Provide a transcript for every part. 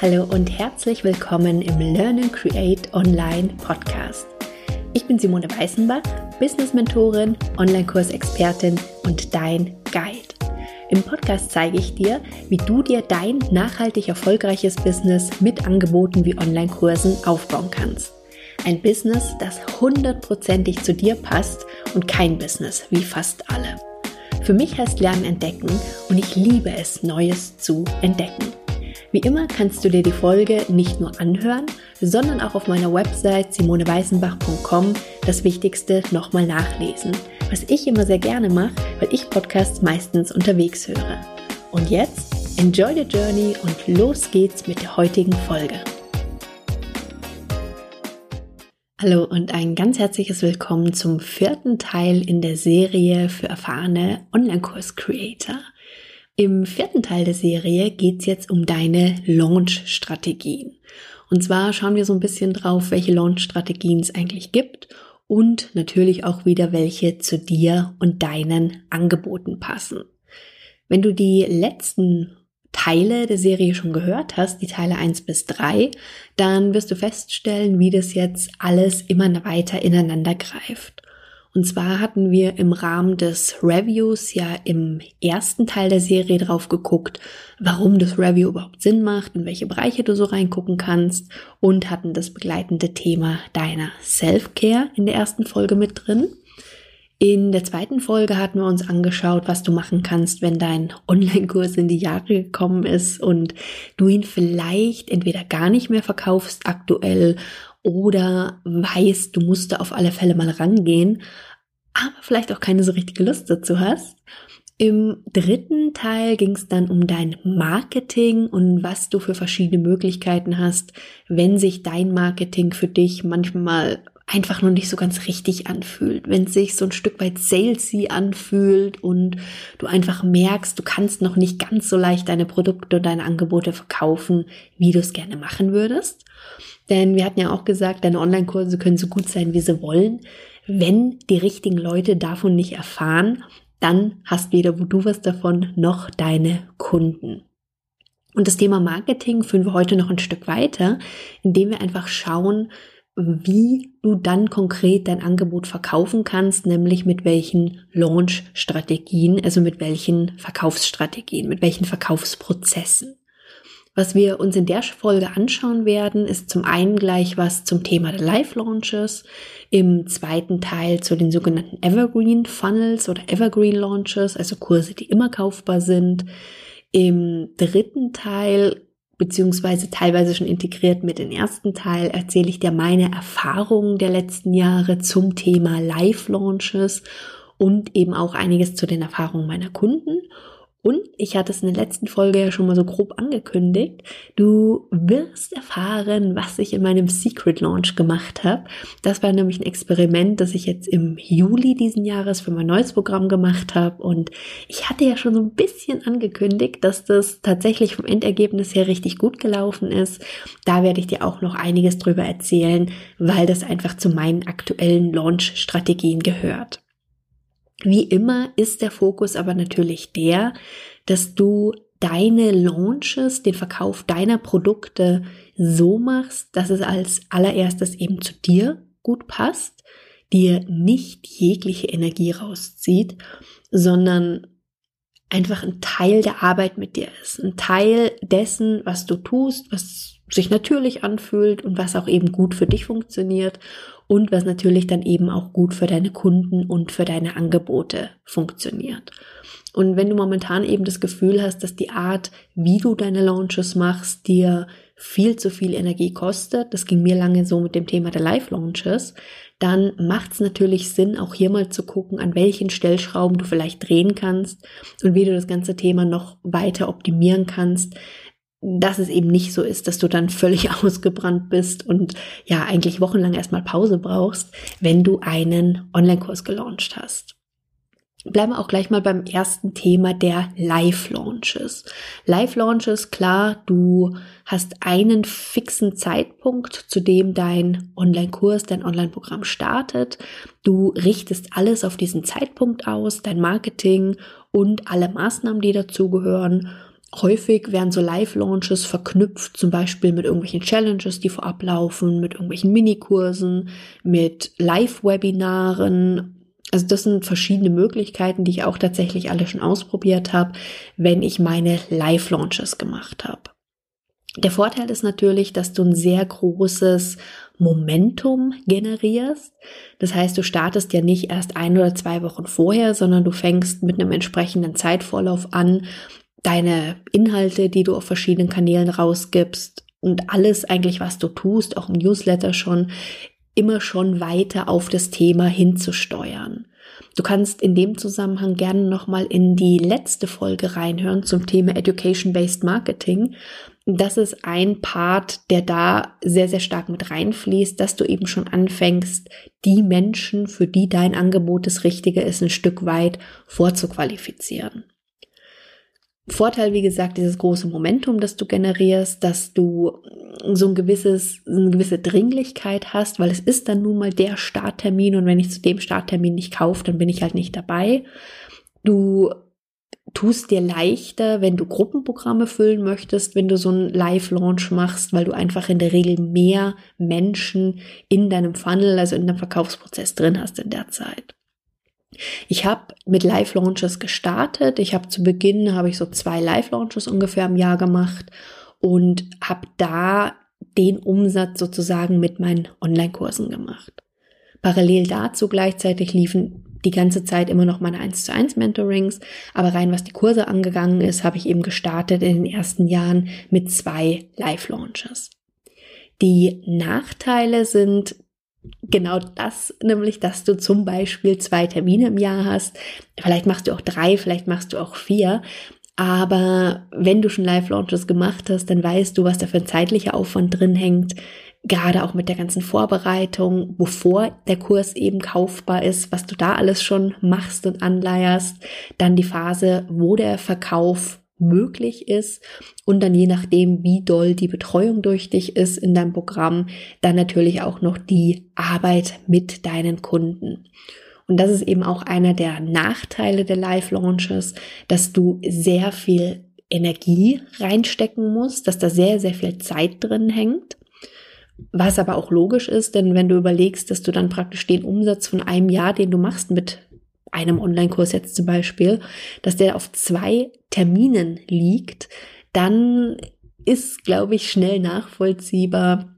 Hallo und herzlich willkommen im Learn and Create Online Podcast. Ich bin Simone Weißenbach, Business Mentorin, Online-Kursexpertin und dein Guide. Im Podcast zeige ich dir, wie du dir dein nachhaltig erfolgreiches Business mit Angeboten wie Online-Kursen aufbauen kannst. Ein Business, das hundertprozentig zu dir passt und kein Business wie fast alle. Für mich heißt Lernen entdecken und ich liebe es, Neues zu entdecken. Wie immer kannst du dir die Folge nicht nur anhören, sondern auch auf meiner Website simoneweißenbach.com das Wichtigste nochmal nachlesen, was ich immer sehr gerne mache, weil ich Podcasts meistens unterwegs höre. Und jetzt, enjoy the journey und los geht's mit der heutigen Folge. Hallo und ein ganz herzliches Willkommen zum vierten Teil in der Serie für erfahrene Online-Kurs-Creator. Im vierten Teil der Serie geht's jetzt um deine Launch-Strategien. Und zwar schauen wir so ein bisschen drauf, welche Launch-Strategien es eigentlich gibt und natürlich auch wieder, welche zu dir und deinen Angeboten passen. Wenn du die letzten Teile der Serie schon gehört hast, die Teile 1 bis 3, dann wirst du feststellen, wie das jetzt alles immer weiter ineinander greift. Und zwar hatten wir im Rahmen des Reviews ja im ersten Teil der Serie drauf geguckt, warum das Review überhaupt Sinn macht, in welche Bereiche du so reingucken kannst und hatten das begleitende Thema deiner Self-Care in der ersten Folge mit drin. In der zweiten Folge hatten wir uns angeschaut, was du machen kannst, wenn dein Online-Kurs in die Jahre gekommen ist und du ihn vielleicht entweder gar nicht mehr verkaufst aktuell oder weißt, du musst da auf alle Fälle mal rangehen, aber vielleicht auch keine so richtige Lust dazu hast. Im dritten Teil ging es dann um dein Marketing und was du für verschiedene Möglichkeiten hast, wenn sich dein Marketing für dich manchmal einfach nur nicht so ganz richtig anfühlt, wenn es sich so ein Stück weit salesy anfühlt und du einfach merkst, du kannst noch nicht ganz so leicht deine Produkte und deine Angebote verkaufen, wie du es gerne machen würdest. Denn wir hatten ja auch gesagt, deine Online-Kurse können so gut sein, wie sie wollen. Wenn die richtigen Leute davon nicht erfahren, dann hast weder du was davon noch deine Kunden. Und das Thema Marketing führen wir heute noch ein Stück weiter, indem wir einfach schauen, wie du dann konkret dein Angebot verkaufen kannst, nämlich mit welchen Launch-Strategien, also mit welchen Verkaufsstrategien, mit welchen Verkaufsprozessen. Was wir uns in der Folge anschauen werden, ist zum einen gleich was zum Thema der Live-Launches, im zweiten Teil zu den sogenannten Evergreen Funnels oder Evergreen Launches, also Kurse, die immer kaufbar sind. Im dritten Teil beziehungsweise teilweise schon integriert mit dem ersten Teil, erzähle ich dir meine Erfahrungen der letzten Jahre zum Thema Live-Launches und eben auch einiges zu den Erfahrungen meiner Kunden. Und ich hatte es in der letzten Folge ja schon mal so grob angekündigt. Du wirst erfahren, was ich in meinem Secret Launch gemacht habe. Das war nämlich ein Experiment, das ich jetzt im Juli diesen Jahres für mein neues Programm gemacht habe. Und ich hatte ja schon so ein bisschen angekündigt, dass das tatsächlich vom Endergebnis her richtig gut gelaufen ist. Da werde ich dir auch noch einiges drüber erzählen, weil das einfach zu meinen aktuellen Launch-Strategien gehört. Wie immer ist der Fokus aber natürlich der, dass du deine Launches, den Verkauf deiner Produkte so machst, dass es als allererstes eben zu dir gut passt, dir nicht jegliche Energie rauszieht, sondern einfach ein Teil der Arbeit mit dir ist, ein Teil dessen, was du tust, was sich natürlich anfühlt und was auch eben gut für dich funktioniert und was natürlich dann eben auch gut für deine Kunden und für deine Angebote funktioniert. Und wenn du momentan eben das Gefühl hast, dass die Art, wie du deine Launches machst, dir viel zu viel Energie kostet, das ging mir lange so mit dem Thema der Live-Launches, dann macht es natürlich Sinn, auch hier mal zu gucken, an welchen Stellschrauben du vielleicht drehen kannst und wie du das ganze Thema noch weiter optimieren kannst, dass es eben nicht so ist, dass du dann völlig ausgebrannt bist und ja eigentlich wochenlang erstmal Pause brauchst, wenn du einen Online-Kurs gelauncht hast. Bleiben wir auch gleich mal beim ersten Thema der Live-Launches. Live-Launches, klar, du hast einen fixen Zeitpunkt, zu dem dein Online-Kurs, dein Online-Programm startet. Du richtest alles auf diesen Zeitpunkt aus, dein Marketing und alle Maßnahmen, die dazugehören Häufig werden so Live-Launches verknüpft, zum Beispiel mit irgendwelchen Challenges, die vorab laufen, mit irgendwelchen Minikursen, mit Live-Webinaren. Also das sind verschiedene Möglichkeiten, die ich auch tatsächlich alle schon ausprobiert habe, wenn ich meine Live-Launches gemacht habe. Der Vorteil ist natürlich, dass du ein sehr großes Momentum generierst. Das heißt, du startest ja nicht erst ein oder zwei Wochen vorher, sondern du fängst mit einem entsprechenden Zeitvorlauf an deine Inhalte, die du auf verschiedenen Kanälen rausgibst und alles eigentlich, was du tust, auch im Newsletter schon, immer schon weiter auf das Thema hinzusteuern. Du kannst in dem Zusammenhang gerne nochmal in die letzte Folge reinhören zum Thema Education-Based Marketing. Das ist ein Part, der da sehr, sehr stark mit reinfließt, dass du eben schon anfängst, die Menschen, für die dein Angebot das Richtige ist, ein Stück weit vorzuqualifizieren. Vorteil, wie gesagt, dieses große Momentum, das du generierst, dass du so ein gewisses, eine gewisse Dringlichkeit hast, weil es ist dann nun mal der Starttermin und wenn ich zu dem Starttermin nicht kaufe, dann bin ich halt nicht dabei. Du tust dir leichter, wenn du Gruppenprogramme füllen möchtest, wenn du so einen Live-Launch machst, weil du einfach in der Regel mehr Menschen in deinem Funnel, also in deinem Verkaufsprozess drin hast in der Zeit. Ich habe mit Live-Launches gestartet. Ich habe zu Beginn habe ich so zwei Live-Launches ungefähr im Jahr gemacht und habe da den Umsatz sozusagen mit meinen Online-Kursen gemacht. Parallel dazu gleichzeitig liefen die ganze Zeit immer noch meine 1 zu 1 Mentorings, aber rein was die Kurse angegangen ist, habe ich eben gestartet in den ersten Jahren mit zwei Live-Launches. Die Nachteile sind genau das, nämlich, dass du zum Beispiel zwei Termine im Jahr hast. Vielleicht machst du auch drei, vielleicht machst du auch vier. Aber wenn du schon Live-Launches gemacht hast, dann weißt du, was da für ein zeitlicher Aufwand drin hängt. Gerade auch mit der ganzen Vorbereitung, bevor der Kurs eben kaufbar ist, was du da alles schon machst und anleierst. Dann die Phase, wo der Verkauf möglich ist und dann je nachdem, wie doll die Betreuung durch dich ist in deinem Programm, dann natürlich auch noch die Arbeit mit deinen Kunden. Und das ist eben auch einer der Nachteile der Live-Launches, dass du sehr viel Energie reinstecken musst, dass da sehr, sehr viel Zeit drin hängt. Was aber auch logisch ist, denn wenn du überlegst, dass du dann praktisch den Umsatz von einem Jahr, den du machst mit einem Online-Kurs jetzt zum Beispiel, dass der auf zwei Terminen liegt, dann ist, glaube ich, schnell nachvollziehbar,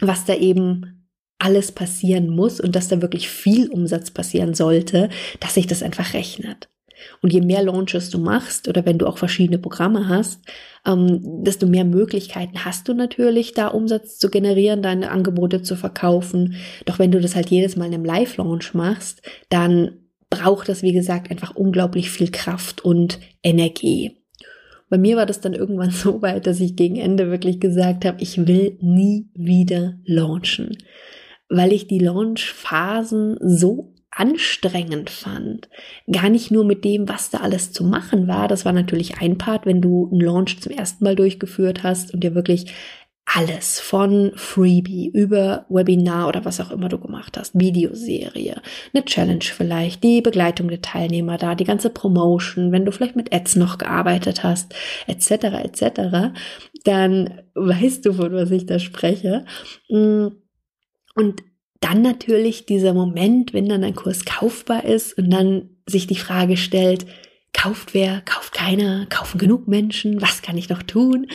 was da eben alles passieren muss und dass da wirklich viel Umsatz passieren sollte, dass sich das einfach rechnet. Und je mehr Launches du machst oder wenn du auch verschiedene Programme hast, ähm, desto mehr Möglichkeiten hast du natürlich, da Umsatz zu generieren, deine Angebote zu verkaufen. Doch wenn du das halt jedes Mal in einem Live-Launch machst, dann braucht das, wie gesagt, einfach unglaublich viel Kraft und Energie. Bei mir war das dann irgendwann so weit, dass ich gegen Ende wirklich gesagt habe, ich will nie wieder launchen, weil ich die Launch-Phasen so anstrengend fand. Gar nicht nur mit dem, was da alles zu machen war. Das war natürlich ein Part, wenn du einen Launch zum ersten Mal durchgeführt hast und dir wirklich alles von Freebie über Webinar oder was auch immer du gemacht hast, Videoserie, eine Challenge vielleicht, die Begleitung der Teilnehmer da, die ganze Promotion, wenn du vielleicht mit Ads noch gearbeitet hast, etc. etc., dann weißt du, von was ich da spreche. Mm. Und dann natürlich dieser Moment, wenn dann ein Kurs kaufbar ist und dann sich die Frage stellt, Kauft wer, kauft keiner, kaufen genug Menschen, was kann ich noch tun?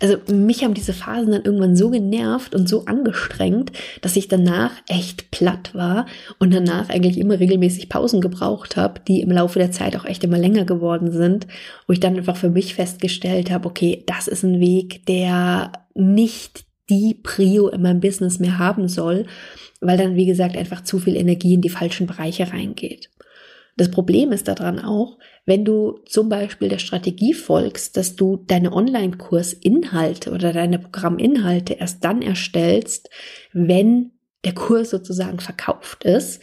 Also mich haben diese Phasen dann irgendwann so genervt und so angestrengt, dass ich danach echt platt war und danach eigentlich immer regelmäßig Pausen gebraucht habe, die im Laufe der Zeit auch echt immer länger geworden sind, wo ich dann einfach für mich festgestellt habe, okay, das ist ein Weg, der nicht die Prio in meinem Business mehr haben soll, weil dann, wie gesagt, einfach zu viel Energie in die falschen Bereiche reingeht. Das Problem ist daran auch, wenn du zum Beispiel der Strategie folgst, dass du deine Online-Kursinhalte oder deine Programminhalte erst dann erstellst, wenn der Kurs sozusagen verkauft ist,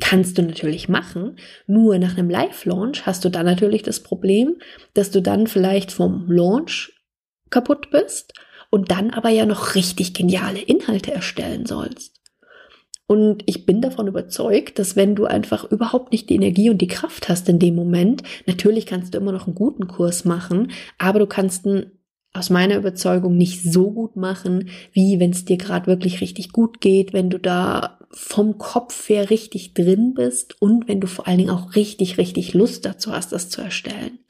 kannst du natürlich machen. Nur nach einem Live-Launch hast du dann natürlich das Problem, dass du dann vielleicht vom Launch kaputt bist und dann aber ja noch richtig geniale Inhalte erstellen sollst. Und ich bin davon überzeugt, dass wenn du einfach überhaupt nicht die Energie und die Kraft hast in dem Moment, natürlich kannst du immer noch einen guten Kurs machen, aber du kannst einen aus meiner Überzeugung nicht so gut machen, wie wenn es dir gerade wirklich richtig gut geht, wenn du da vom Kopf her richtig drin bist und wenn du vor allen Dingen auch richtig, richtig Lust dazu hast, das zu erstellen.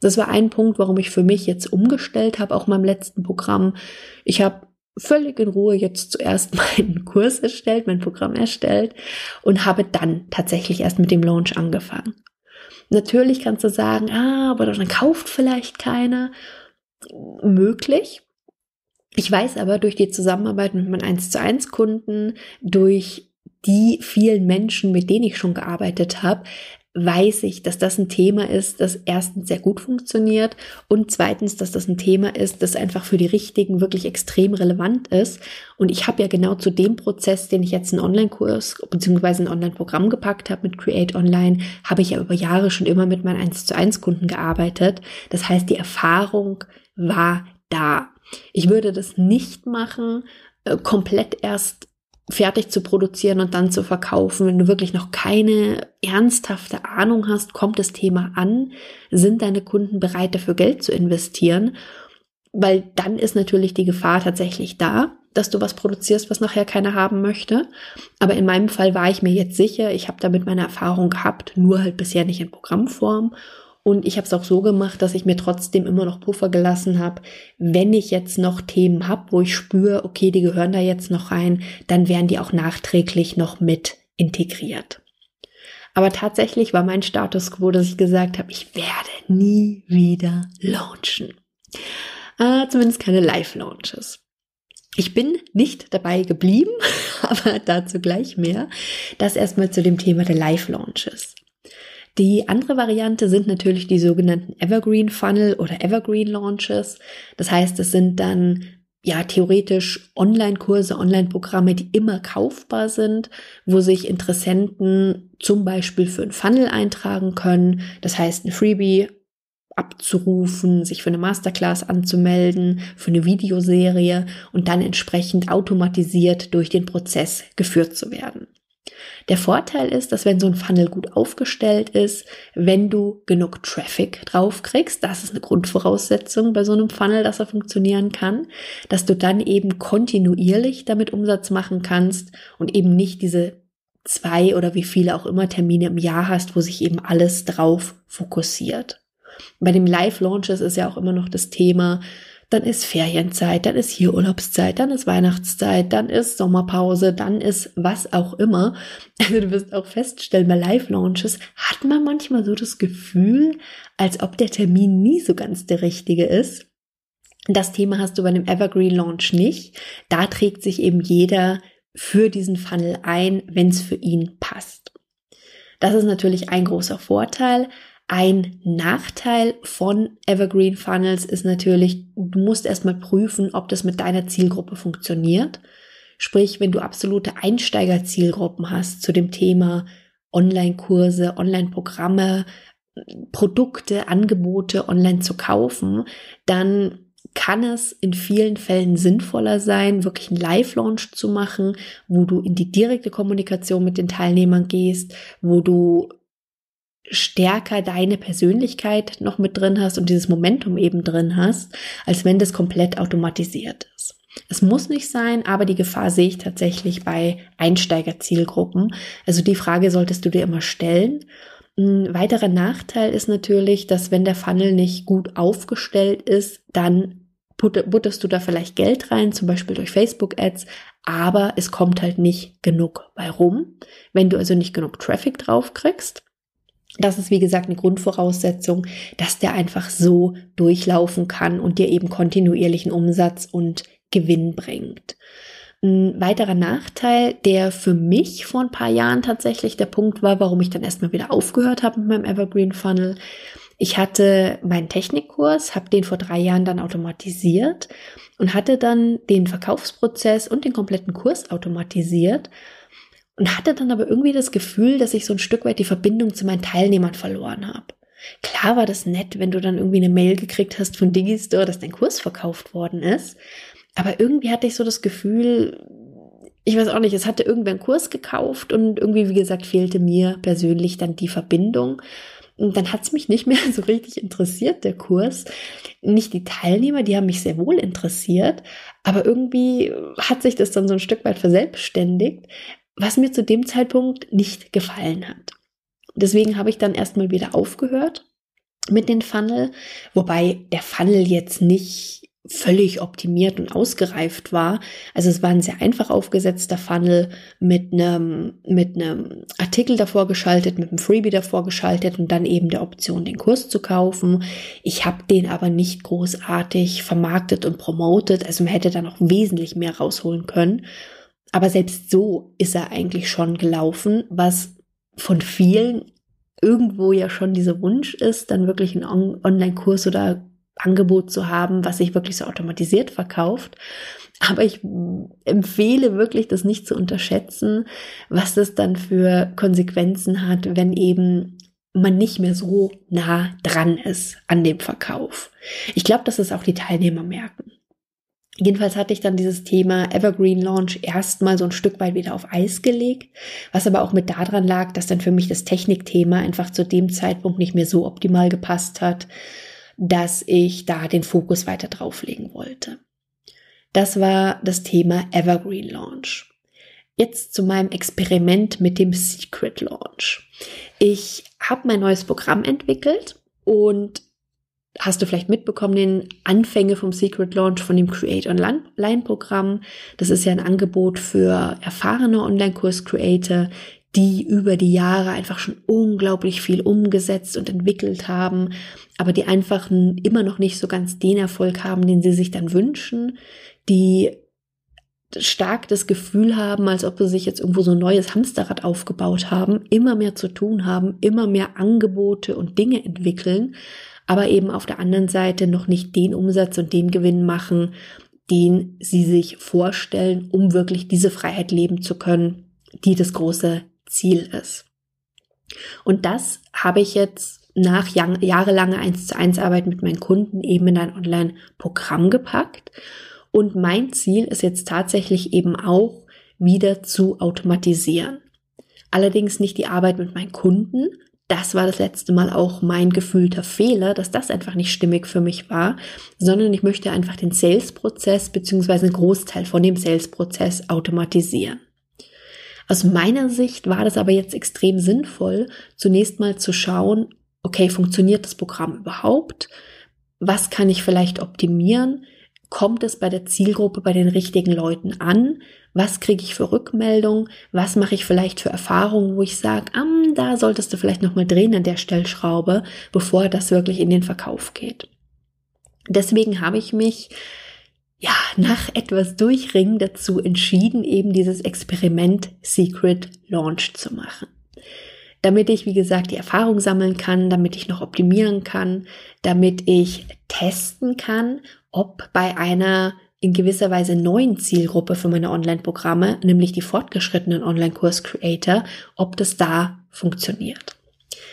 Das war ein Punkt, warum ich für mich jetzt umgestellt habe, auch meinem letzten Programm. Ich habe völlig in Ruhe jetzt zuerst meinen Kurs erstellt, mein Programm erstellt und habe dann tatsächlich erst mit dem Launch angefangen. Natürlich kannst du sagen, ah, aber dann kauft vielleicht keiner. Möglich. Ich weiß aber durch die Zusammenarbeit mit meinen 1 zu 1 Kunden, durch die vielen Menschen, mit denen ich schon gearbeitet habe, weiß ich, dass das ein Thema ist, das erstens sehr gut funktioniert und zweitens, dass das ein Thema ist, das einfach für die Richtigen wirklich extrem relevant ist. Und ich habe ja genau zu dem Prozess, den ich jetzt einen Online-Kurs bzw. ein Online-Programm gepackt habe mit Create Online, habe ich ja über Jahre schon immer mit meinen 1 zu 1 Kunden gearbeitet. Das heißt, die Erfahrung war da. Ich würde das nicht machen, äh, komplett erst fertig zu produzieren und dann zu verkaufen. Wenn du wirklich noch keine ernsthafte Ahnung hast, kommt das Thema an, sind deine Kunden bereit dafür Geld zu investieren, weil dann ist natürlich die Gefahr tatsächlich da, dass du was produzierst, was nachher keiner haben möchte. Aber in meinem Fall war ich mir jetzt sicher, ich habe damit meine Erfahrung gehabt, nur halt bisher nicht in Programmform und ich habe es auch so gemacht, dass ich mir trotzdem immer noch Puffer gelassen habe. Wenn ich jetzt noch Themen habe, wo ich spüre, okay, die gehören da jetzt noch rein, dann werden die auch nachträglich noch mit integriert. Aber tatsächlich war mein Status quo, dass ich gesagt habe, ich werde nie wieder launchen. Äh, zumindest keine Live-Launches. Ich bin nicht dabei geblieben, aber dazu gleich mehr. Das erstmal zu dem Thema der Live-Launches. Die andere Variante sind natürlich die sogenannten Evergreen Funnel oder Evergreen Launches. Das heißt, es sind dann ja theoretisch Online-Kurse, Online-Programme, die immer kaufbar sind, wo sich Interessenten zum Beispiel für ein Funnel eintragen können. Das heißt, ein Freebie abzurufen, sich für eine Masterclass anzumelden, für eine Videoserie und dann entsprechend automatisiert durch den Prozess geführt zu werden. Der Vorteil ist, dass wenn so ein Funnel gut aufgestellt ist, wenn du genug Traffic drauf kriegst, das ist eine Grundvoraussetzung bei so einem Funnel, dass er funktionieren kann, dass du dann eben kontinuierlich damit Umsatz machen kannst und eben nicht diese zwei oder wie viele auch immer Termine im Jahr hast, wo sich eben alles drauf fokussiert. Bei dem Live-Launches ist ja auch immer noch das Thema, dann ist Ferienzeit, dann ist hier Urlaubszeit, dann ist Weihnachtszeit, dann ist Sommerpause, dann ist was auch immer. Also du wirst auch feststellen, bei Live-Launches hat man manchmal so das Gefühl, als ob der Termin nie so ganz der richtige ist. Das Thema hast du bei einem Evergreen Launch nicht. Da trägt sich eben jeder für diesen Funnel ein, wenn es für ihn passt. Das ist natürlich ein großer Vorteil. Ein Nachteil von Evergreen Funnels ist natürlich, du musst erstmal prüfen, ob das mit deiner Zielgruppe funktioniert. Sprich, wenn du absolute Einsteigerzielgruppen hast zu dem Thema Online-Kurse, Online-Programme, Produkte, Angebote online zu kaufen, dann kann es in vielen Fällen sinnvoller sein, wirklich einen Live-Launch zu machen, wo du in die direkte Kommunikation mit den Teilnehmern gehst, wo du stärker deine Persönlichkeit noch mit drin hast und dieses Momentum eben drin hast, als wenn das komplett automatisiert ist. Es muss nicht sein, aber die Gefahr sehe ich tatsächlich bei Einsteigerzielgruppen. Also die Frage solltest du dir immer stellen. Ein weiterer Nachteil ist natürlich, dass wenn der Funnel nicht gut aufgestellt ist, dann butterst du da vielleicht Geld rein, zum Beispiel durch Facebook-Ads, aber es kommt halt nicht genug bei rum. Wenn du also nicht genug Traffic drauf kriegst, das ist, wie gesagt, eine Grundvoraussetzung, dass der einfach so durchlaufen kann und dir eben kontinuierlichen Umsatz und Gewinn bringt. Ein weiterer Nachteil, der für mich vor ein paar Jahren tatsächlich der Punkt war, warum ich dann erstmal wieder aufgehört habe mit meinem Evergreen Funnel. Ich hatte meinen Technikkurs, habe den vor drei Jahren dann automatisiert und hatte dann den Verkaufsprozess und den kompletten Kurs automatisiert und hatte dann aber irgendwie das Gefühl, dass ich so ein Stück weit die Verbindung zu meinen Teilnehmern verloren habe. Klar war das nett, wenn du dann irgendwie eine Mail gekriegt hast von Digistore, dass dein Kurs verkauft worden ist. Aber irgendwie hatte ich so das Gefühl, ich weiß auch nicht, es hatte irgendwer einen Kurs gekauft und irgendwie, wie gesagt, fehlte mir persönlich dann die Verbindung. Und dann hat es mich nicht mehr so richtig interessiert, der Kurs. Nicht die Teilnehmer, die haben mich sehr wohl interessiert, aber irgendwie hat sich das dann so ein Stück weit verselbstständigt, was mir zu dem Zeitpunkt nicht gefallen hat. Deswegen habe ich dann erstmal wieder aufgehört mit den Funnel, wobei der Funnel jetzt nicht völlig optimiert und ausgereift war. Also es war ein sehr einfach aufgesetzter Funnel mit einem, mit einem Artikel davor geschaltet, mit einem Freebie davor geschaltet und dann eben der Option, den Kurs zu kaufen. Ich habe den aber nicht großartig vermarktet und promotet. Also man hätte da noch wesentlich mehr rausholen können. Aber selbst so ist er eigentlich schon gelaufen, was von vielen irgendwo ja schon dieser Wunsch ist, dann wirklich einen Online-Kurs oder Angebot zu haben, was sich wirklich so automatisiert verkauft. Aber ich empfehle wirklich, das nicht zu unterschätzen, was das dann für Konsequenzen hat, wenn eben man nicht mehr so nah dran ist an dem Verkauf. Ich glaube, dass es auch die Teilnehmer merken. Jedenfalls hatte ich dann dieses Thema Evergreen Launch erstmal so ein Stück weit wieder auf Eis gelegt, was aber auch mit daran lag, dass dann für mich das Technikthema einfach zu dem Zeitpunkt nicht mehr so optimal gepasst hat dass ich da den Fokus weiter drauflegen wollte. Das war das Thema Evergreen Launch. Jetzt zu meinem Experiment mit dem Secret Launch. Ich habe mein neues Programm entwickelt und hast du vielleicht mitbekommen, den Anfänge vom Secret Launch von dem Create Online Programm. Das ist ja ein Angebot für erfahrene Online-Kurs-Creator, die über die Jahre einfach schon unglaublich viel umgesetzt und entwickelt haben, aber die einfach immer noch nicht so ganz den Erfolg haben, den sie sich dann wünschen, die stark das Gefühl haben, als ob sie sich jetzt irgendwo so ein neues Hamsterrad aufgebaut haben, immer mehr zu tun haben, immer mehr Angebote und Dinge entwickeln, aber eben auf der anderen Seite noch nicht den Umsatz und den Gewinn machen, den sie sich vorstellen, um wirklich diese Freiheit leben zu können, die das große Ziel ist. Und das habe ich jetzt nach jahrelanger 1 zu 1 Arbeit mit meinen Kunden eben in ein Online-Programm gepackt. Und mein Ziel ist jetzt tatsächlich eben auch wieder zu automatisieren. Allerdings nicht die Arbeit mit meinen Kunden. Das war das letzte Mal auch mein gefühlter Fehler, dass das einfach nicht stimmig für mich war, sondern ich möchte einfach den Sales-Prozess beziehungsweise einen Großteil von dem Sales-Prozess automatisieren. Aus meiner Sicht war das aber jetzt extrem sinnvoll, zunächst mal zu schauen, okay, funktioniert das Programm überhaupt? Was kann ich vielleicht optimieren? Kommt es bei der Zielgruppe bei den richtigen Leuten an? Was kriege ich für Rückmeldung? Was mache ich vielleicht für Erfahrungen, wo ich sage, ah, da solltest du vielleicht nochmal drehen an der Stellschraube, bevor das wirklich in den Verkauf geht. Deswegen habe ich mich ja, nach etwas Durchringen dazu entschieden, eben dieses Experiment Secret Launch zu machen. Damit ich, wie gesagt, die Erfahrung sammeln kann, damit ich noch optimieren kann, damit ich testen kann, ob bei einer in gewisser Weise neuen Zielgruppe für meine Online-Programme, nämlich die fortgeschrittenen Online-Kurs-Creator, ob das da funktioniert.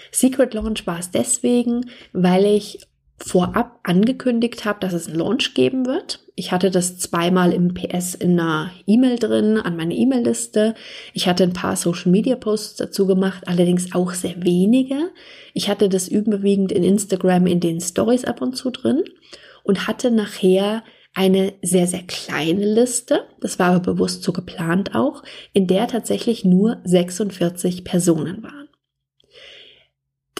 Secret Launch war es deswegen, weil ich vorab angekündigt habe, dass es einen Launch geben wird. Ich hatte das zweimal im PS in einer E-Mail drin, an meine E-Mail-Liste. Ich hatte ein paar Social-Media-Posts dazu gemacht, allerdings auch sehr wenige. Ich hatte das überwiegend in Instagram in den Stories ab und zu drin und hatte nachher eine sehr, sehr kleine Liste, das war aber bewusst so geplant auch, in der tatsächlich nur 46 Personen waren.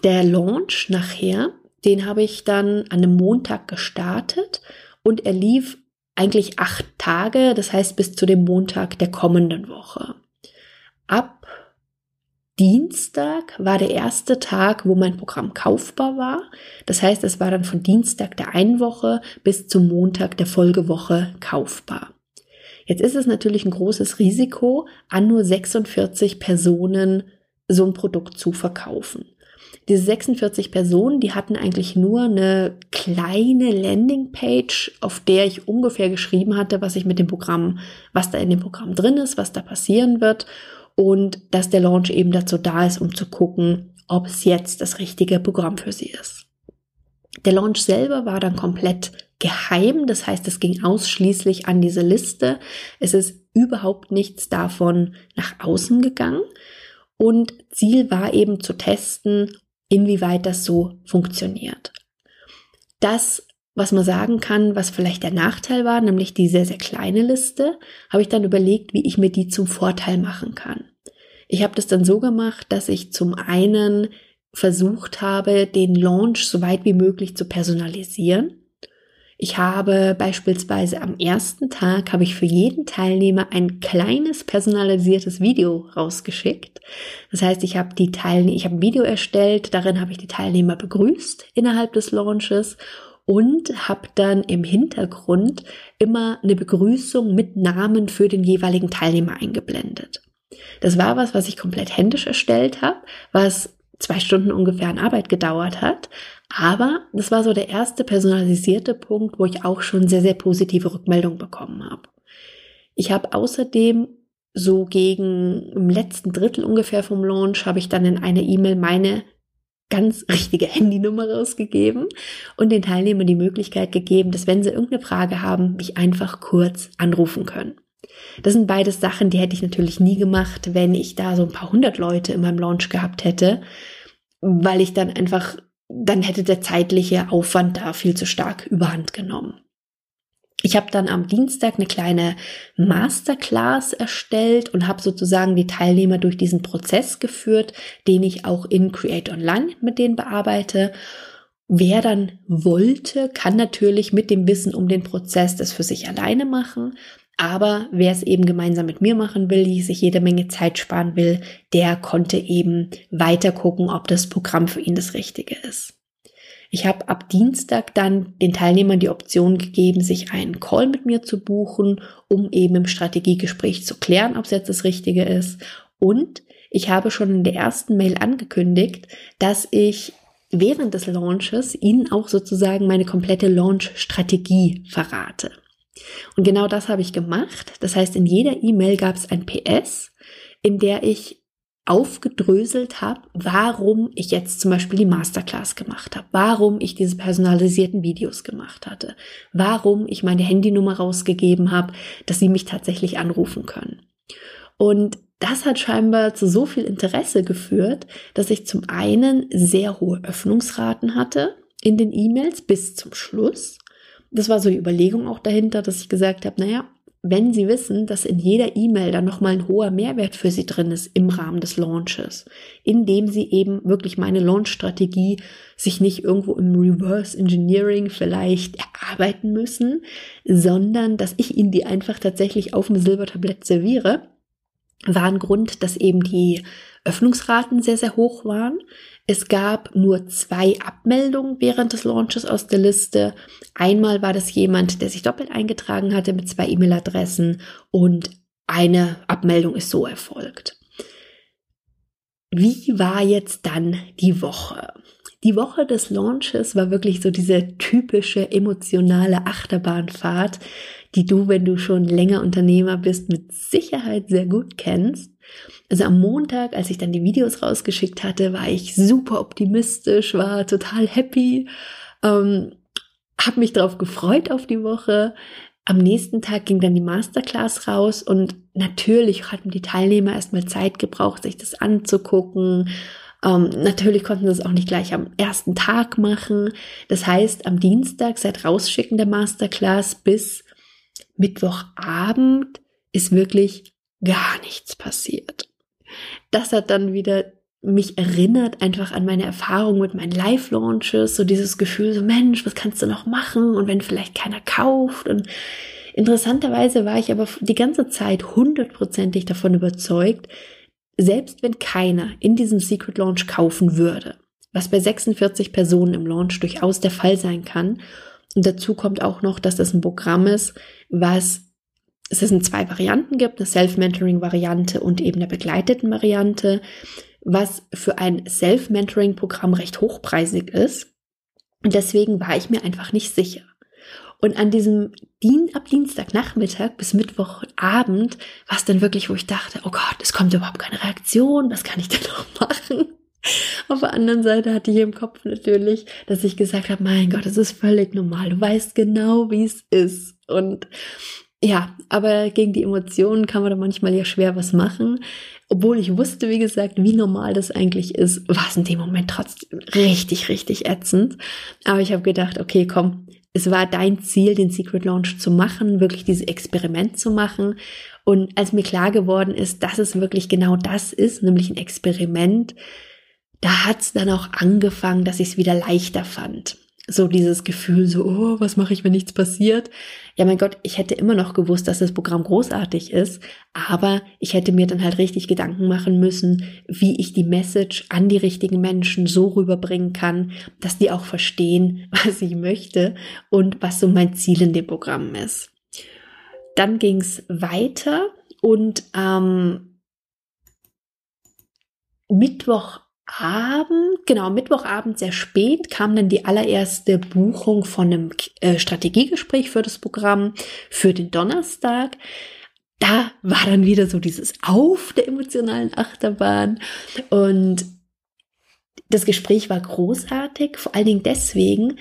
Der Launch nachher den habe ich dann an einem Montag gestartet und er lief eigentlich acht Tage, das heißt bis zu dem Montag der kommenden Woche. Ab Dienstag war der erste Tag, wo mein Programm kaufbar war. Das heißt, es war dann von Dienstag der einen Woche bis zum Montag der Folgewoche kaufbar. Jetzt ist es natürlich ein großes Risiko, an nur 46 Personen so ein Produkt zu verkaufen. Diese 46 Personen, die hatten eigentlich nur eine kleine Landingpage, auf der ich ungefähr geschrieben hatte, was ich mit dem Programm, was da in dem Programm drin ist, was da passieren wird und dass der Launch eben dazu da ist, um zu gucken, ob es jetzt das richtige Programm für sie ist. Der Launch selber war dann komplett geheim, das heißt, es ging ausschließlich an diese Liste. Es ist überhaupt nichts davon nach außen gegangen. Und Ziel war eben zu testen, inwieweit das so funktioniert. Das, was man sagen kann, was vielleicht der Nachteil war, nämlich die sehr, sehr kleine Liste, habe ich dann überlegt, wie ich mir die zum Vorteil machen kann. Ich habe das dann so gemacht, dass ich zum einen versucht habe, den Launch so weit wie möglich zu personalisieren. Ich habe beispielsweise am ersten Tag habe ich für jeden Teilnehmer ein kleines personalisiertes Video rausgeschickt. Das heißt, ich habe die Teilnehmer, ich habe ein Video erstellt, darin habe ich die Teilnehmer begrüßt innerhalb des Launches und habe dann im Hintergrund immer eine Begrüßung mit Namen für den jeweiligen Teilnehmer eingeblendet. Das war was, was ich komplett händisch erstellt habe, was zwei Stunden ungefähr an Arbeit gedauert hat. Aber das war so der erste personalisierte Punkt, wo ich auch schon sehr, sehr positive Rückmeldungen bekommen habe. Ich habe außerdem so gegen im letzten Drittel ungefähr vom Launch habe ich dann in einer E-Mail meine ganz richtige Handynummer rausgegeben und den Teilnehmern die Möglichkeit gegeben, dass wenn sie irgendeine Frage haben, mich einfach kurz anrufen können. Das sind beides Sachen, die hätte ich natürlich nie gemacht, wenn ich da so ein paar hundert Leute in meinem Launch gehabt hätte, weil ich dann einfach, dann hätte der zeitliche Aufwand da viel zu stark überhand genommen. Ich habe dann am Dienstag eine kleine Masterclass erstellt und habe sozusagen die Teilnehmer durch diesen Prozess geführt, den ich auch in Create Online mit denen bearbeite. Wer dann wollte, kann natürlich mit dem Wissen um den Prozess das für sich alleine machen. Aber wer es eben gemeinsam mit mir machen will, die sich jede Menge Zeit sparen will, der konnte eben weiter gucken, ob das Programm für ihn das Richtige ist. Ich habe ab Dienstag dann den Teilnehmern die Option gegeben, sich einen Call mit mir zu buchen, um eben im Strategiegespräch zu klären, ob es jetzt das Richtige ist. Und ich habe schon in der ersten Mail angekündigt, dass ich während des Launches Ihnen auch sozusagen meine komplette Launch-Strategie verrate. Und genau das habe ich gemacht. Das heißt, in jeder E-Mail gab es ein PS, in der ich aufgedröselt habe, warum ich jetzt zum Beispiel die Masterclass gemacht habe, warum ich diese personalisierten Videos gemacht hatte, warum ich meine Handynummer rausgegeben habe, dass sie mich tatsächlich anrufen können. Und das hat scheinbar zu so viel Interesse geführt, dass ich zum einen sehr hohe Öffnungsraten hatte in den E-Mails bis zum Schluss das war so die Überlegung auch dahinter, dass ich gesagt habe, naja, wenn Sie wissen, dass in jeder E-Mail dann nochmal ein hoher Mehrwert für Sie drin ist im Rahmen des Launches, indem Sie eben wirklich meine Launch-Strategie sich nicht irgendwo im Reverse Engineering vielleicht erarbeiten müssen, sondern dass ich Ihnen die einfach tatsächlich auf dem Silbertablett serviere, war ein Grund, dass eben die Öffnungsraten sehr, sehr hoch waren. Es gab nur zwei Abmeldungen während des Launches aus der Liste. Einmal war das jemand, der sich doppelt eingetragen hatte mit zwei E-Mail-Adressen und eine Abmeldung ist so erfolgt. Wie war jetzt dann die Woche? Die Woche des Launches war wirklich so diese typische emotionale Achterbahnfahrt, die du, wenn du schon länger Unternehmer bist, mit Sicherheit sehr gut kennst. Also am Montag, als ich dann die Videos rausgeschickt hatte, war ich super optimistisch, war total happy, ähm, habe mich darauf gefreut auf die Woche. Am nächsten Tag ging dann die Masterclass raus und natürlich hatten die Teilnehmer erstmal Zeit gebraucht, sich das anzugucken. Ähm, natürlich konnten sie es auch nicht gleich am ersten Tag machen. Das heißt, am Dienstag seit Rausschicken der Masterclass bis Mittwochabend ist wirklich gar nichts passiert. Das hat dann wieder mich erinnert einfach an meine Erfahrung mit meinen Live-Launches, so dieses Gefühl, so Mensch, was kannst du noch machen? Und wenn vielleicht keiner kauft. Und interessanterweise war ich aber die ganze Zeit hundertprozentig davon überzeugt, selbst wenn keiner in diesem Secret Launch kaufen würde, was bei 46 Personen im Launch durchaus der Fall sein kann, und dazu kommt auch noch, dass das ein Programm ist, was es in zwei Varianten gibt, eine Self-Mentoring-Variante und eben eine begleiteten Variante, was für ein Self-Mentoring-Programm recht hochpreisig ist. Und deswegen war ich mir einfach nicht sicher. Und an diesem Dien ab Dienstagnachmittag bis Mittwochabend war es dann wirklich, wo ich dachte, oh Gott, es kommt überhaupt keine Reaktion, was kann ich denn noch machen? Auf der anderen Seite hatte ich im Kopf natürlich, dass ich gesagt habe, mein Gott, es ist völlig normal, du weißt genau, wie es ist. Und ja, aber gegen die Emotionen kann man da manchmal ja schwer was machen. Obwohl ich wusste, wie gesagt, wie normal das eigentlich ist, war es in dem Moment trotzdem richtig, richtig ätzend. Aber ich habe gedacht, okay, komm, es war dein Ziel, den Secret Launch zu machen, wirklich dieses Experiment zu machen. Und als mir klar geworden ist, dass es wirklich genau das ist, nämlich ein Experiment, da hat es dann auch angefangen, dass ich es wieder leichter fand so dieses Gefühl, so, oh, was mache ich, wenn nichts passiert? Ja, mein Gott, ich hätte immer noch gewusst, dass das Programm großartig ist, aber ich hätte mir dann halt richtig Gedanken machen müssen, wie ich die Message an die richtigen Menschen so rüberbringen kann, dass die auch verstehen, was ich möchte und was so mein Ziel in dem Programm ist. Dann ging's weiter und ähm, Mittwoch Abend, genau, Mittwochabend sehr spät kam dann die allererste Buchung von einem äh, Strategiegespräch für das Programm für den Donnerstag. Da war dann wieder so dieses Auf der emotionalen Achterbahn und das Gespräch war großartig, vor allen Dingen deswegen,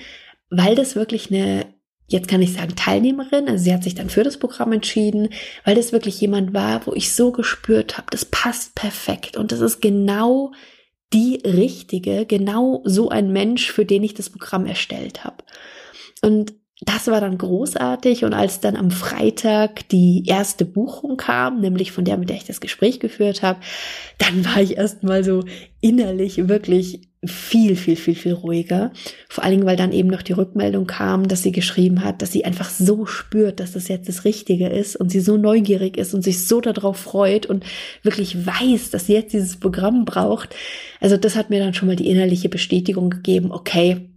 weil das wirklich eine jetzt kann ich sagen Teilnehmerin, also sie hat sich dann für das Programm entschieden, weil das wirklich jemand war, wo ich so gespürt habe, das passt perfekt und das ist genau die richtige, genau so ein Mensch, für den ich das Programm erstellt habe. Und das war dann großartig und als dann am Freitag die erste Buchung kam, nämlich von der, mit der ich das Gespräch geführt habe, dann war ich erstmal so innerlich wirklich viel, viel, viel, viel ruhiger. Vor allen Dingen, weil dann eben noch die Rückmeldung kam, dass sie geschrieben hat, dass sie einfach so spürt, dass das jetzt das Richtige ist und sie so neugierig ist und sich so darauf freut und wirklich weiß, dass sie jetzt dieses Programm braucht. Also das hat mir dann schon mal die innerliche Bestätigung gegeben, okay,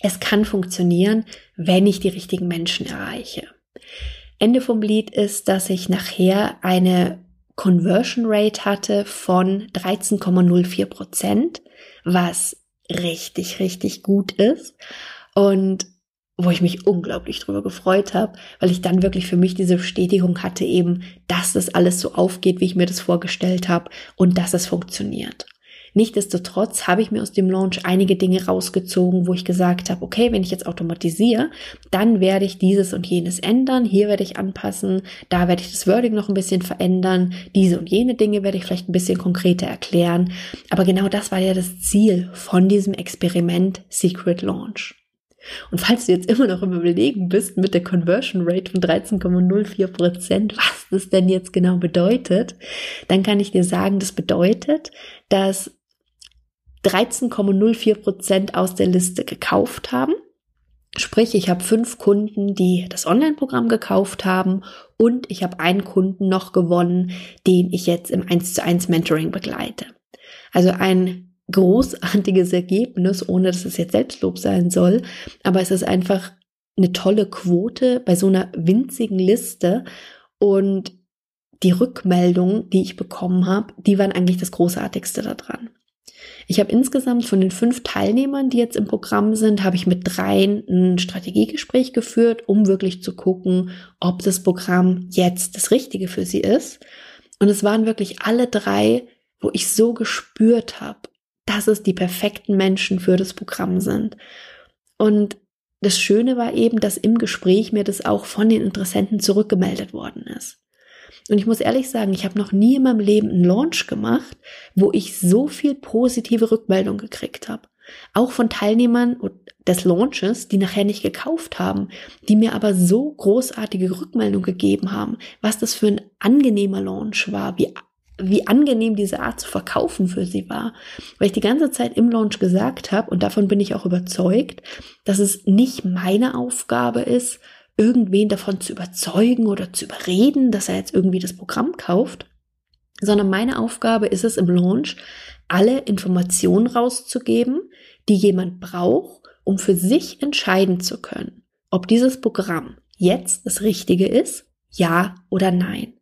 es kann funktionieren, wenn ich die richtigen Menschen erreiche. Ende vom Lied ist, dass ich nachher eine Conversion Rate hatte von 13,04 Prozent was richtig, richtig gut ist und wo ich mich unglaublich drüber gefreut habe, weil ich dann wirklich für mich diese Bestätigung hatte eben, dass das alles so aufgeht, wie ich mir das vorgestellt habe und dass es funktioniert. Nichtsdestotrotz habe ich mir aus dem Launch einige Dinge rausgezogen, wo ich gesagt habe, okay, wenn ich jetzt automatisiere, dann werde ich dieses und jenes ändern, hier werde ich anpassen, da werde ich das Wording noch ein bisschen verändern, diese und jene Dinge werde ich vielleicht ein bisschen konkreter erklären. Aber genau das war ja das Ziel von diesem Experiment Secret Launch. Und falls du jetzt immer noch im Überlegen bist mit der Conversion Rate von 13,04 Prozent, was das denn jetzt genau bedeutet, dann kann ich dir sagen, das bedeutet, dass 13,04 Prozent aus der Liste gekauft haben. Sprich, ich habe fünf Kunden, die das Online-Programm gekauft haben und ich habe einen Kunden noch gewonnen, den ich jetzt im 1 zu 1 Mentoring begleite. Also ein großartiges Ergebnis, ohne dass es jetzt Selbstlob sein soll, aber es ist einfach eine tolle Quote bei so einer winzigen Liste und die Rückmeldungen, die ich bekommen habe, die waren eigentlich das Großartigste daran. Ich habe insgesamt von den fünf Teilnehmern, die jetzt im Programm sind, habe ich mit dreien ein Strategiegespräch geführt, um wirklich zu gucken, ob das Programm jetzt das Richtige für sie ist. Und es waren wirklich alle drei, wo ich so gespürt habe, dass es die perfekten Menschen für das Programm sind. Und das Schöne war eben, dass im Gespräch mir das auch von den Interessenten zurückgemeldet worden ist. Und ich muss ehrlich sagen, ich habe noch nie in meinem Leben einen Launch gemacht, wo ich so viel positive Rückmeldung gekriegt habe. Auch von Teilnehmern des Launches, die nachher nicht gekauft haben, die mir aber so großartige Rückmeldung gegeben haben, was das für ein angenehmer Launch war, wie, wie angenehm diese Art zu verkaufen für sie war. Weil ich die ganze Zeit im Launch gesagt habe, und davon bin ich auch überzeugt, dass es nicht meine Aufgabe ist, irgendwen davon zu überzeugen oder zu überreden, dass er jetzt irgendwie das Programm kauft, sondern meine Aufgabe ist es im Launch, alle Informationen rauszugeben, die jemand braucht, um für sich entscheiden zu können, ob dieses Programm jetzt das Richtige ist, ja oder nein.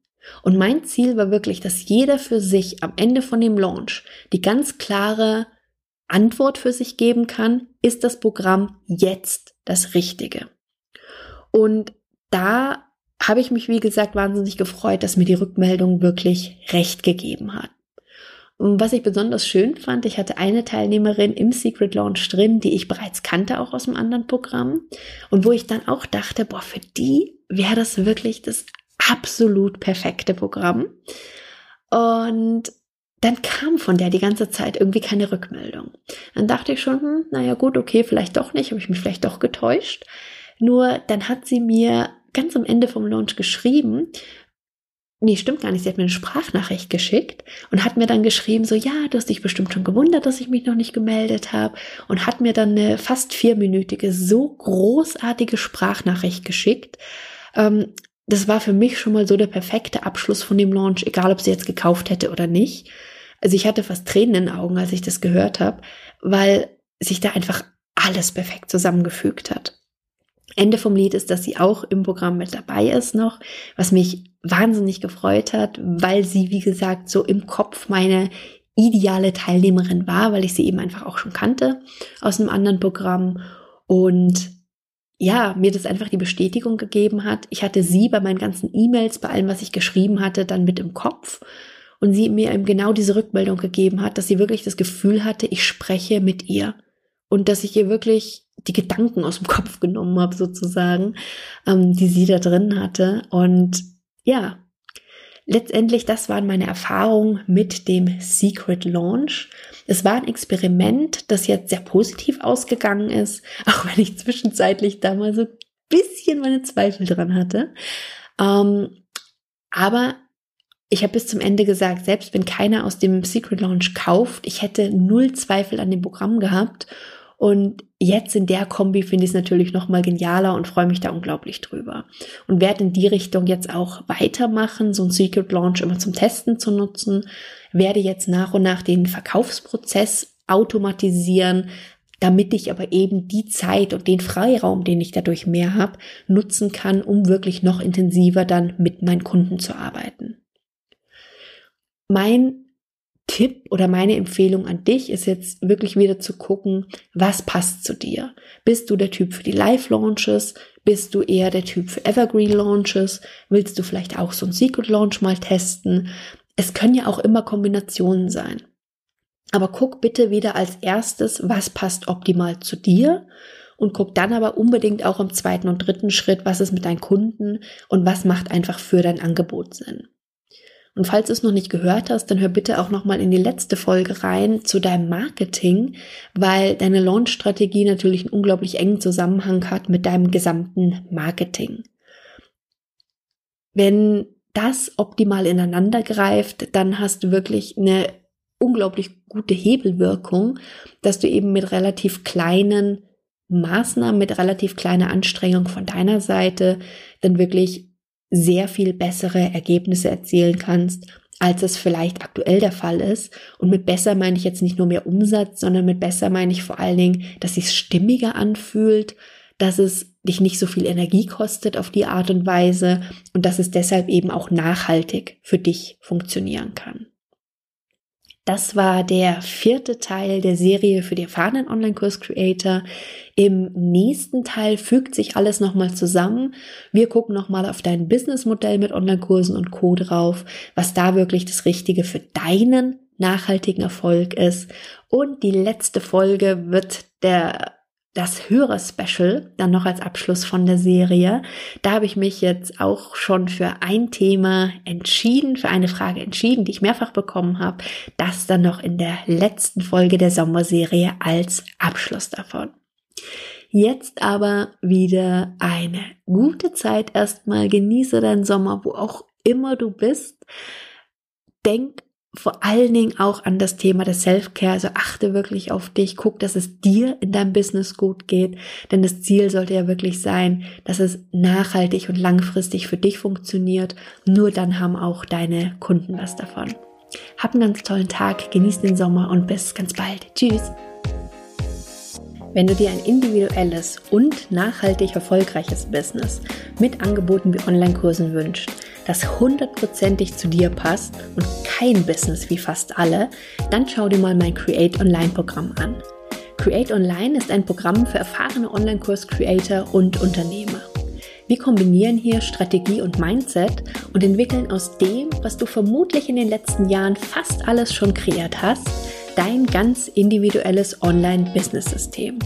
Und mein Ziel war wirklich, dass jeder für sich am Ende von dem Launch die ganz klare Antwort für sich geben kann, ist das Programm jetzt das Richtige. Und da habe ich mich, wie gesagt, wahnsinnig gefreut, dass mir die Rückmeldung wirklich recht gegeben hat. Und was ich besonders schön fand, ich hatte eine Teilnehmerin im Secret Launch drin, die ich bereits kannte, auch aus einem anderen Programm. Und wo ich dann auch dachte, boah, für die wäre das wirklich das absolut perfekte Programm. Und dann kam von der die ganze Zeit irgendwie keine Rückmeldung. Dann dachte ich schon, hm, naja gut, okay, vielleicht doch nicht, habe ich mich vielleicht doch getäuscht. Nur dann hat sie mir ganz am Ende vom Launch geschrieben, nee, stimmt gar nicht, sie hat mir eine Sprachnachricht geschickt und hat mir dann geschrieben, so, ja, du hast dich bestimmt schon gewundert, dass ich mich noch nicht gemeldet habe und hat mir dann eine fast vierminütige, so großartige Sprachnachricht geschickt. Ähm, das war für mich schon mal so der perfekte Abschluss von dem Launch, egal ob sie jetzt gekauft hätte oder nicht. Also ich hatte fast Tränen in den Augen, als ich das gehört habe, weil sich da einfach alles perfekt zusammengefügt hat. Ende vom Lied ist, dass sie auch im Programm mit dabei ist noch, was mich wahnsinnig gefreut hat, weil sie, wie gesagt, so im Kopf meine ideale Teilnehmerin war, weil ich sie eben einfach auch schon kannte aus einem anderen Programm. Und ja, mir das einfach die Bestätigung gegeben hat. Ich hatte sie bei meinen ganzen E-Mails, bei allem, was ich geschrieben hatte, dann mit im Kopf. Und sie mir eben genau diese Rückmeldung gegeben hat, dass sie wirklich das Gefühl hatte, ich spreche mit ihr. Und dass ich ihr wirklich die Gedanken aus dem Kopf genommen habe, sozusagen, ähm, die sie da drin hatte. Und ja, letztendlich, das waren meine Erfahrungen mit dem Secret Launch. Es war ein Experiment, das jetzt sehr positiv ausgegangen ist, auch wenn ich zwischenzeitlich da mal so ein bisschen meine Zweifel dran hatte. Ähm, aber ich habe bis zum Ende gesagt, selbst wenn keiner aus dem Secret Launch kauft, ich hätte null Zweifel an dem Programm gehabt und jetzt in der Kombi finde ich es natürlich noch mal genialer und freue mich da unglaublich drüber. Und werde in die Richtung jetzt auch weitermachen, so ein Secret Launch immer zum Testen zu nutzen. Werde jetzt nach und nach den Verkaufsprozess automatisieren, damit ich aber eben die Zeit und den Freiraum, den ich dadurch mehr habe, nutzen kann, um wirklich noch intensiver dann mit meinen Kunden zu arbeiten. Mein Tipp oder meine Empfehlung an dich ist jetzt wirklich wieder zu gucken, was passt zu dir. Bist du der Typ für die Live-Launches? Bist du eher der Typ für Evergreen-Launches? Willst du vielleicht auch so ein Secret-Launch mal testen? Es können ja auch immer Kombinationen sein. Aber guck bitte wieder als erstes, was passt optimal zu dir und guck dann aber unbedingt auch im zweiten und dritten Schritt, was ist mit deinen Kunden und was macht einfach für dein Angebot Sinn. Und falls du es noch nicht gehört hast, dann hör bitte auch noch mal in die letzte Folge rein zu deinem Marketing, weil deine Launch-Strategie natürlich einen unglaublich engen Zusammenhang hat mit deinem gesamten Marketing. Wenn das optimal ineinander greift, dann hast du wirklich eine unglaublich gute Hebelwirkung, dass du eben mit relativ kleinen Maßnahmen, mit relativ kleiner Anstrengung von deiner Seite dann wirklich sehr viel bessere Ergebnisse erzielen kannst, als es vielleicht aktuell der Fall ist. Und mit besser meine ich jetzt nicht nur mehr Umsatz, sondern mit besser meine ich vor allen Dingen, dass es sich stimmiger anfühlt, dass es dich nicht so viel Energie kostet auf die Art und Weise und dass es deshalb eben auch nachhaltig für dich funktionieren kann. Das war der vierte Teil der Serie für die erfahrenen Online-Kurs-Creator. Im nächsten Teil fügt sich alles nochmal zusammen. Wir gucken nochmal auf dein Businessmodell mit Online-Kursen und Co. drauf, was da wirklich das Richtige für deinen nachhaltigen Erfolg ist. Und die letzte Folge wird der das Hörer-Special dann noch als Abschluss von der Serie. Da habe ich mich jetzt auch schon für ein Thema entschieden, für eine Frage entschieden, die ich mehrfach bekommen habe. Das dann noch in der letzten Folge der Sommerserie als Abschluss davon. Jetzt aber wieder eine gute Zeit erstmal. Genieße deinen Sommer, wo auch immer du bist. Denk vor allen Dingen auch an das Thema des Self-Care. Also achte wirklich auf dich, guck, dass es dir in deinem Business gut geht. Denn das Ziel sollte ja wirklich sein, dass es nachhaltig und langfristig für dich funktioniert. Nur dann haben auch deine Kunden was davon. Hab einen ganz tollen Tag, genieß den Sommer und bis ganz bald. Tschüss. Wenn du dir ein individuelles und nachhaltig erfolgreiches Business mit Angeboten wie Online-Kursen wünschst, das hundertprozentig zu dir passt und kein Business wie fast alle, dann schau dir mal mein Create Online Programm an. Create Online ist ein Programm für erfahrene Online-Kurs-Creator und Unternehmer. Wir kombinieren hier Strategie und Mindset und entwickeln aus dem, was du vermutlich in den letzten Jahren fast alles schon kreiert hast, dein ganz individuelles Online-Business-System.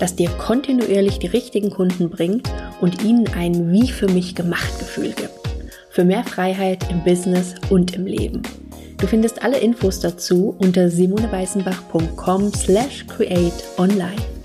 das dir kontinuierlich die richtigen Kunden bringt und ihnen ein Wie für mich gemacht Gefühl gibt. Für mehr Freiheit im Business und im Leben. Du findest alle Infos dazu unter simoneweißenbach.com slash create online.